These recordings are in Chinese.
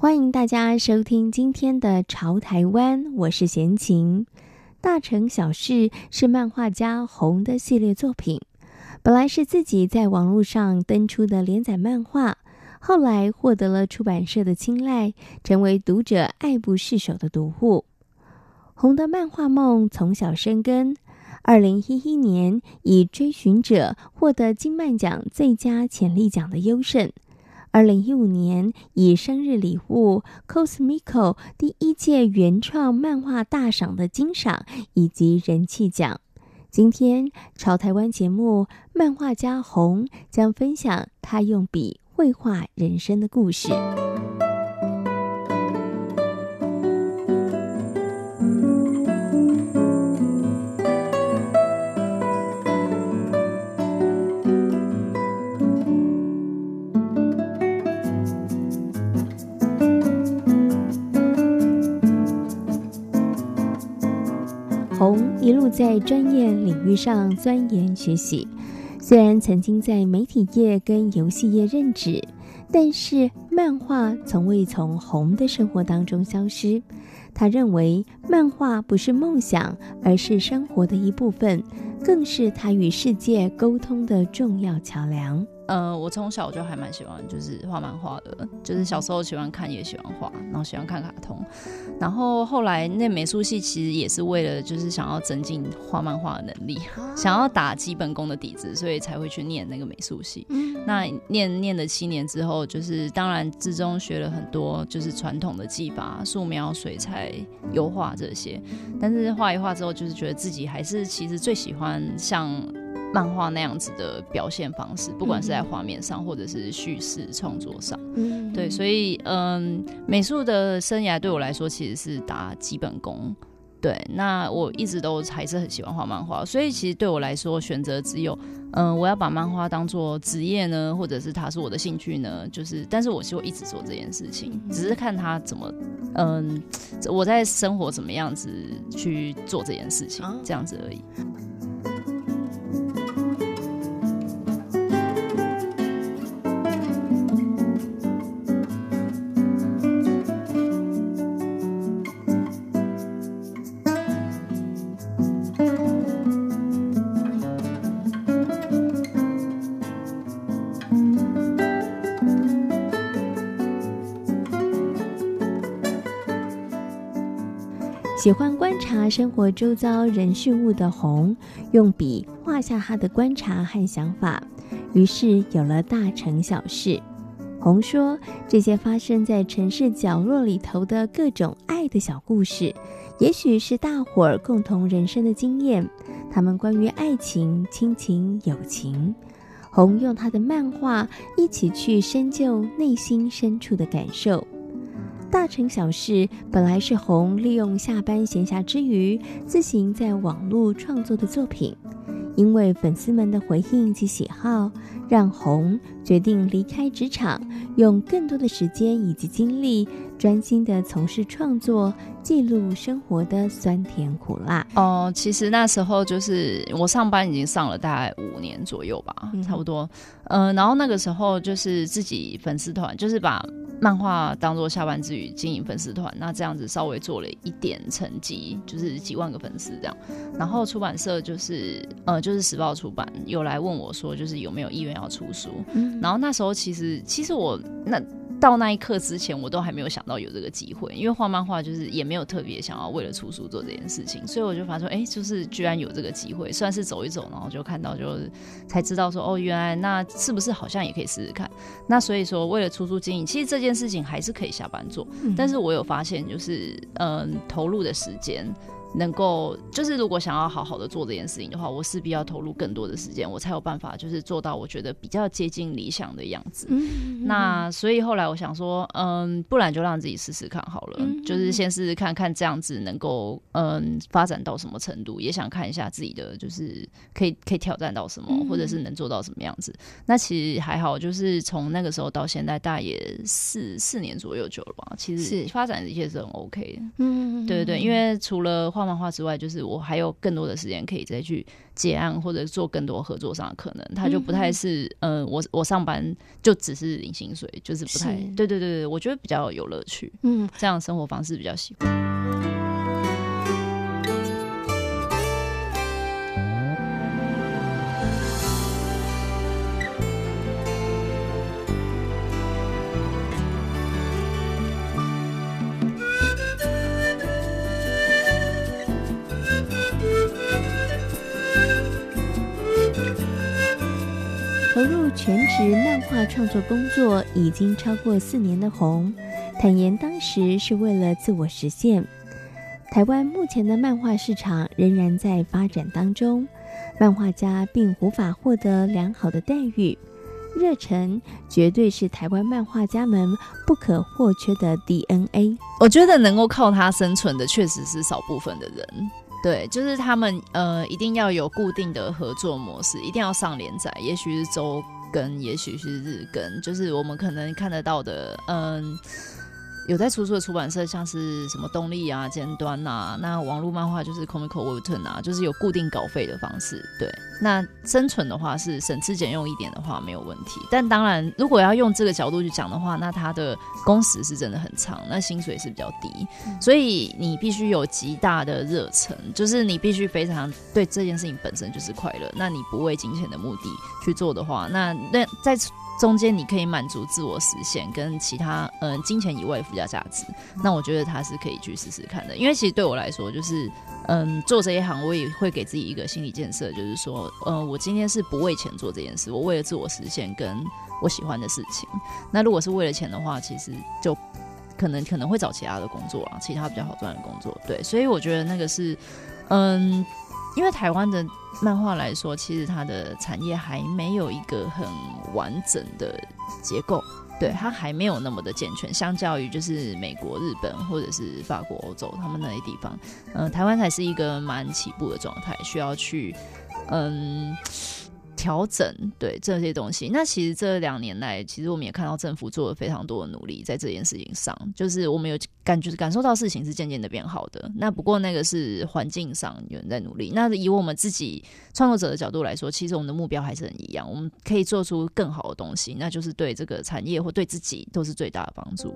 欢迎大家收听今天的《潮台湾》，我是闲情。大城小事是漫画家红的系列作品，本来是自己在网络上登出的连载漫画，后来获得了出版社的青睐，成为读者爱不释手的读物。红的漫画梦从小生根，二零一一年以《追寻者》获得金漫奖最佳潜力奖的优胜。二零一五年，以生日礼物 Cosmico 第一届原创漫画大赏的金赏以及人气奖。今天，潮台湾节目，漫画家红将分享他用笔绘画人生的故事。一路在专业领域上钻研学习，虽然曾经在媒体业跟游戏业任职，但是漫画从未从红的生活当中消失。他认为漫画不是梦想，而是生活的一部分，更是他与世界沟通的重要桥梁。呃，我从小就还蛮喜欢，就是画漫画的，就是小时候喜欢看，也喜欢画，然后喜欢看卡通。然后后来那美术系其实也是为了，就是想要增进画漫画的能力，想要打基本功的底子，所以才会去念那个美术系。那念念了七年之后，就是当然之中学了很多，就是传统的技法，素描、水彩、油画这些。但是画一画之后，就是觉得自己还是其实最喜欢像。漫画那样子的表现方式，不管是在画面上，或者是叙事创作上，嗯，对，所以嗯，美术的生涯对我来说其实是打基本功。对，那我一直都还是很喜欢画漫画，所以其实对我来说，选择只有嗯，我要把漫画当做职业呢，或者是它是我的兴趣呢，就是，但是我希望一直做这件事情，只是看他怎么嗯，我在生活怎么样子去做这件事情，这样子而已。喜欢观察生活周遭人事物的红，用笔画下他的观察和想法，于是有了大城小事。红说，这些发生在城市角落里头的各种爱的小故事，也许是大伙儿共同人生的经验。他们关于爱情、亲情、友情。红用他的漫画一起去深究内心深处的感受。大城小事本来是红利用下班闲暇之余自行在网络创作的作品，因为粉丝们的回应及喜好，让红决定离开职场，用更多的时间以及精力，专心的从事创作，记录生活的酸甜苦辣。哦，其实那时候就是我上班已经上了大概五年左右吧，嗯、差不多。嗯、呃，然后那个时候就是自己粉丝团，就是把。漫画当做下班之余经营粉丝团，那这样子稍微做了一点成绩，就是几万个粉丝这样。然后出版社就是呃，就是时报出版有来问我说，就是有没有意愿要出书。嗯。然后那时候其实其实我那。到那一刻之前，我都还没有想到有这个机会，因为画漫画就是也没有特别想要为了出书做这件事情，所以我就发现说，哎、欸，就是居然有这个机会，算是走一走，然后就看到，就才知道说，哦，原来那是不是好像也可以试试看？那所以说，为了出书经营，其实这件事情还是可以下班做，嗯、但是我有发现，就是嗯，投入的时间能够就是如果想要好好的做这件事情的话，我势必要投入更多的时间，我才有办法就是做到我觉得比较接近理想的样子。那所以后来我想说，嗯，不然就让自己试试看好了，就是先试试看看这样子能够嗯发展到什么程度，也想看一下自己的就是可以可以挑战到什么，或者是能做到什么样子。那其实还好，就是从那个时候到现在，大概也四四年左右久了吧。其实发展的一切是很 OK 的。嗯，对对对，因为除了画漫画之外，就是我还有更多的时间可以再去结案或者做更多合作上的可能，他就不太是，嗯、呃，我我上班就只是领薪水，就是不太，对对对对，我觉得比较有乐趣，嗯，这样生活方式比较喜欢。全职漫画创作工作已经超过四年的红，坦言当时是为了自我实现。台湾目前的漫画市场仍然在发展当中，漫画家并无法获得良好的待遇，热忱绝对是台湾漫画家们不可或缺的 DNA。我觉得能够靠它生存的，确实是少部分的人。对，就是他们呃，一定要有固定的合作模式，一定要上连载，也许是周更，也许是日更，就是我们可能看得到的，嗯。有在出书的出版社，像是什么动力啊、尖端啊，那网络漫画就是 Comico Webtoon 啊，就是有固定稿费的方式。对，那生存的话是省吃俭用一点的话没有问题。但当然，如果要用这个角度去讲的话，那它的工时是真的很长，那薪水是比较低，嗯、所以你必须有极大的热忱，就是你必须非常对这件事情本身就是快乐。那你不为金钱的目的去做的话，那那在。中间你可以满足自我实现跟其他嗯、呃、金钱以外的附加价值，那我觉得他是可以去试试看的。因为其实对我来说，就是嗯做这一行，我也会给自己一个心理建设，就是说，呃，我今天是不为钱做这件事，我为了自我实现跟我喜欢的事情。那如果是为了钱的话，其实就可能可能会找其他的工作啊，其他比较好赚的工作。对，所以我觉得那个是嗯。因为台湾的漫画来说，其实它的产业还没有一个很完整的结构，对，它还没有那么的健全。相较于就是美国、日本或者是法国、欧洲他们那些地方，嗯、台湾才是一个蛮起步的状态，需要去嗯。调整对这些东西，那其实这两年来，其实我们也看到政府做了非常多的努力在这件事情上，就是我们有感觉感受到事情是渐渐的变好的。那不过那个是环境上有人在努力，那以我们自己创作者的角度来说，其实我们的目标还是很一样，我们可以做出更好的东西，那就是对这个产业或对自己都是最大的帮助。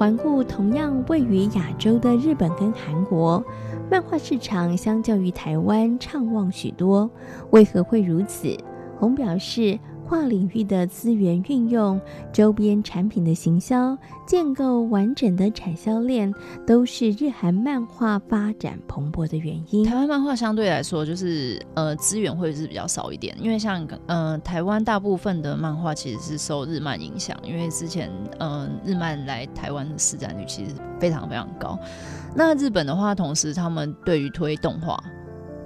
环顾同样位于亚洲的日本跟韩国，漫画市场相较于台湾畅旺许多。为何会如此？红表示。画领域的资源运用、周边产品的行销、建构完整的产销链，都是日韩漫画发展蓬勃的原因。台湾漫画相对来说，就是呃资源会是比较少一点，因为像呃台湾大部分的漫画其实是受日漫影响，因为之前呃日漫来台湾的市占率其实非常非常高。那日本的话，同时他们对于推动画。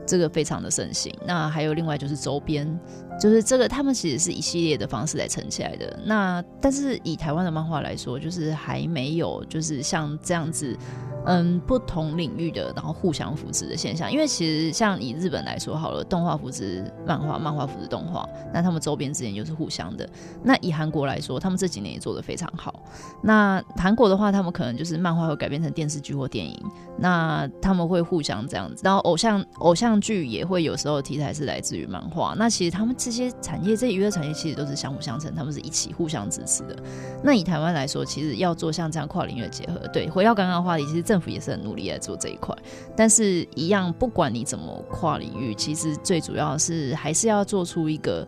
这个非常的盛行，那还有另外就是周边，就是这个他们其实是一系列的方式来撑起来的。那但是以台湾的漫画来说，就是还没有就是像这样子，嗯，不同领域的然后互相扶持的现象。因为其实像以日本来说好了，动画扶持漫画，漫画扶持动画，那他们周边之间就是互相的。那以韩国来说，他们这几年也做得非常好。那韩国的话，他们可能就是漫画会改编成电视剧或电影，那他们会互相这样子。然后偶像偶像剧也会有时候题材是来自于漫画。那其实他们这些产业，这娱乐产业其实都是相辅相成，他们是一起互相支持的。那以台湾来说，其实要做像这样跨领域的结合，对，回到刚刚的话题，其实政府也是很努力在做这一块。但是，一样，不管你怎么跨领域，其实最主要是还是要做出一个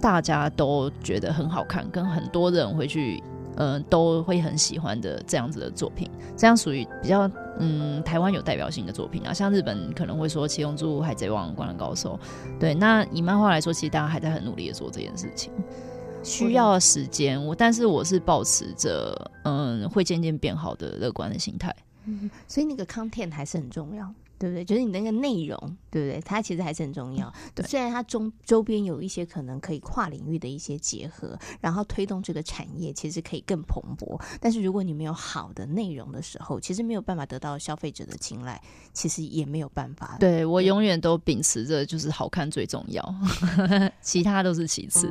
大家都觉得很好看，跟很多人会去，嗯、都会很喜欢的这样子的作品。这样属于比较，嗯，台湾有代表性的作品啊。像日本可能会说《七龙珠》《海贼王》《灌篮高手》，对。那以漫画来说，其实大家还在很努力的做这件事情。需要时间，我但是我是保持着嗯会渐渐变好的乐观的心态，嗯，所以那个 content 还是很重要，对不对？就是你那个内容，对不对？它其实还是很重要。对，虽然它中周边有一些可能可以跨领域的一些结合，然后推动这个产业其实可以更蓬勃，但是如果你没有好的内容的时候，其实没有办法得到消费者的青睐，其实也没有办法。对，我永远都秉持着就是好看最重要，其他都是其次。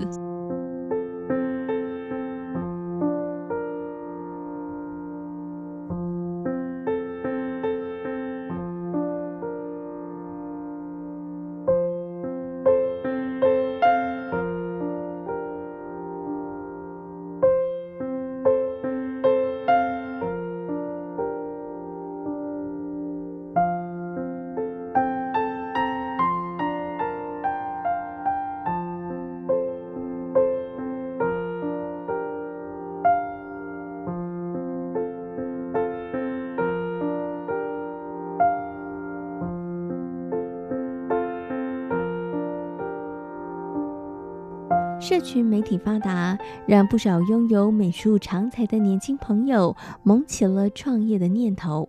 社群媒体发达，让不少拥有美术长才的年轻朋友萌起了创业的念头。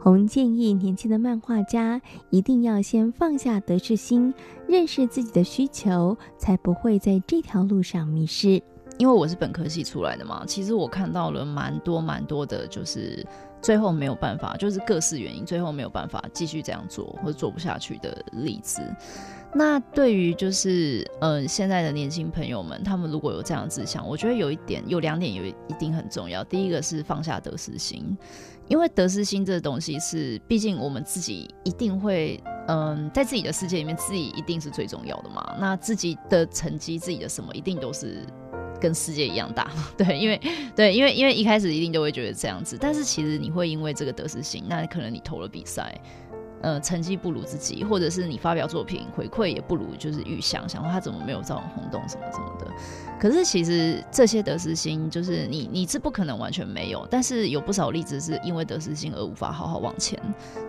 洪建议年轻的漫画家一定要先放下得失心，认识自己的需求，才不会在这条路上迷失。因为我是本科系出来的嘛，其实我看到了蛮多蛮多的，就是最后没有办法，就是各式原因，最后没有办法继续这样做或者做不下去的例子。那对于就是呃现在的年轻朋友们，他们如果有这样志向，我觉得有一点有两点有一定很重要。第一个是放下得失心，因为得失心这个东西是，毕竟我们自己一定会嗯、在自己的世界里面，自己一定是最重要的嘛。那自己的成绩，自己的什么，一定都是跟世界一样大。对，因为对，因为因为一开始一定都会觉得这样子，但是其实你会因为这个得失心，那可能你投了比赛。呃，成绩不如自己，或者是你发表作品回馈也不如就是预想，想说他怎么没有造成轰动什么什么的。可是其实这些得失心，就是你你是不可能完全没有，但是有不少例子是因为得失心而无法好好往前，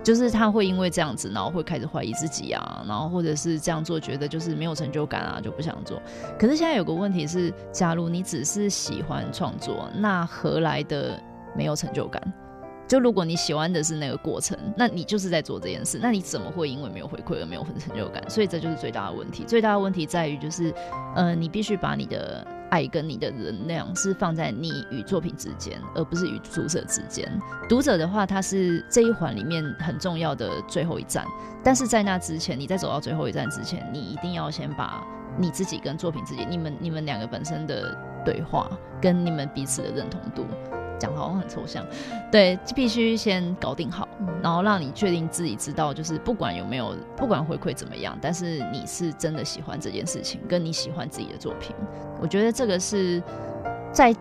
就是他会因为这样子，然后会开始怀疑自己啊，然后或者是这样做觉得就是没有成就感啊，就不想做。可是现在有个问题是，假如你只是喜欢创作，那何来的没有成就感？就如果你喜欢的是那个过程，那你就是在做这件事，那你怎么会因为没有回馈而没有成就感？所以这就是最大的问题。最大的问题在于就是，呃，你必须把你的爱跟你的能量是放在你与作品之间，而不是与读者之间。读者的话，他是这一环里面很重要的最后一站，但是在那之前，你在走到最后一站之前，你一定要先把你自己跟作品之间，你们你们两个本身的对话跟你们彼此的认同度。讲好像很抽象，对，必须先搞定好，然后让你确定自己知道，就是不管有没有，不管回馈怎么样，但是你是真的喜欢这件事情，跟你喜欢自己的作品，我觉得这个是在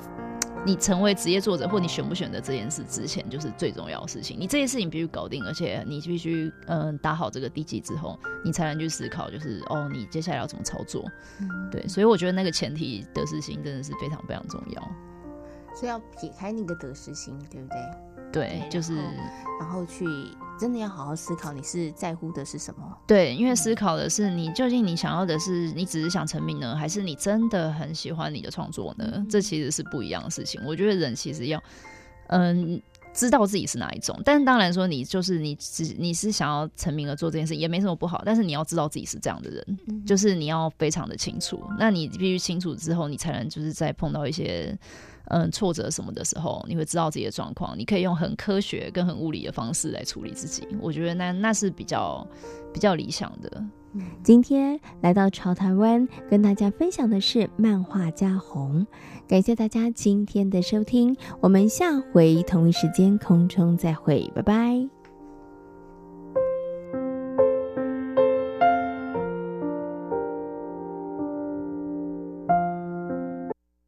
你成为职业作者或你选不选择这件事之前，就是最重要的事情。你这件事情必须搞定，而且你必须嗯打好这个地基之后，你才能去思考，就是哦，你接下来要怎么操作？对，所以我觉得那个前提的事情真的是非常非常重要。所以要撇开那个得失心，对不对？对，就是然，然后去真的要好好思考，你是在乎的是什么？对，因为思考的是你究竟你想要的是你只是想成名呢，还是你真的很喜欢你的创作呢？嗯、这其实是不一样的事情。我觉得人其实要嗯知道自己是哪一种，但是当然说你就是你只你是想要成名而做这件事也没什么不好，但是你要知道自己是这样的人，嗯、就是你要非常的清楚。那你必须清楚之后，你才能就是再碰到一些。嗯挫折什么的时候，你会知道自己的状况，你可以用很科学跟很物理的方式来处理自己。我觉得那那是比较比较理想的。今天来到潮台湾，跟大家分享的是漫画家红。感谢大家今天的收听，我们下回同一时间空中再会，拜拜。